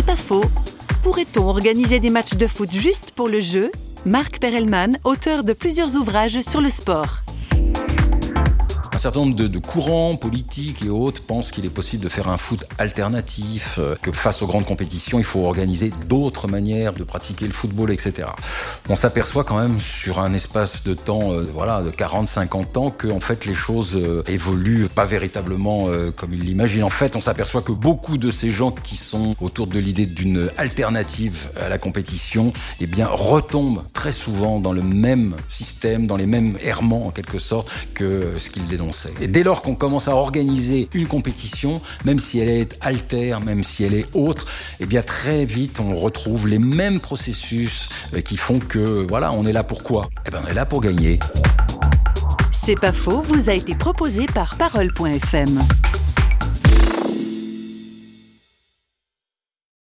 C'est pas faux. Pourrait-on organiser des matchs de foot juste pour le jeu? Marc Perelman, auteur de plusieurs ouvrages sur le sport certain nombre de, courants politiques et autres pensent qu'il est possible de faire un foot alternatif, euh, que face aux grandes compétitions, il faut organiser d'autres manières de pratiquer le football, etc. On s'aperçoit quand même sur un espace de temps, euh, voilà, de 40-50 ans, que fait les choses euh, évoluent pas véritablement comme ils l'imaginent. En fait, on s'aperçoit que beaucoup de ces gens qui sont autour de l'idée d'une alternative à la compétition, eh bien, retombent très souvent dans le même système, dans les mêmes errements en quelque sorte que ce qu'ils dénoncent. Et dès lors qu'on commence à organiser une compétition, même si elle est altère, même si elle est autre, eh bien très vite on retrouve les mêmes processus euh, qui font que voilà, on est là pour quoi? Eh bien on est là pour gagner. C'est pas faux, vous a été proposé par parole.fm.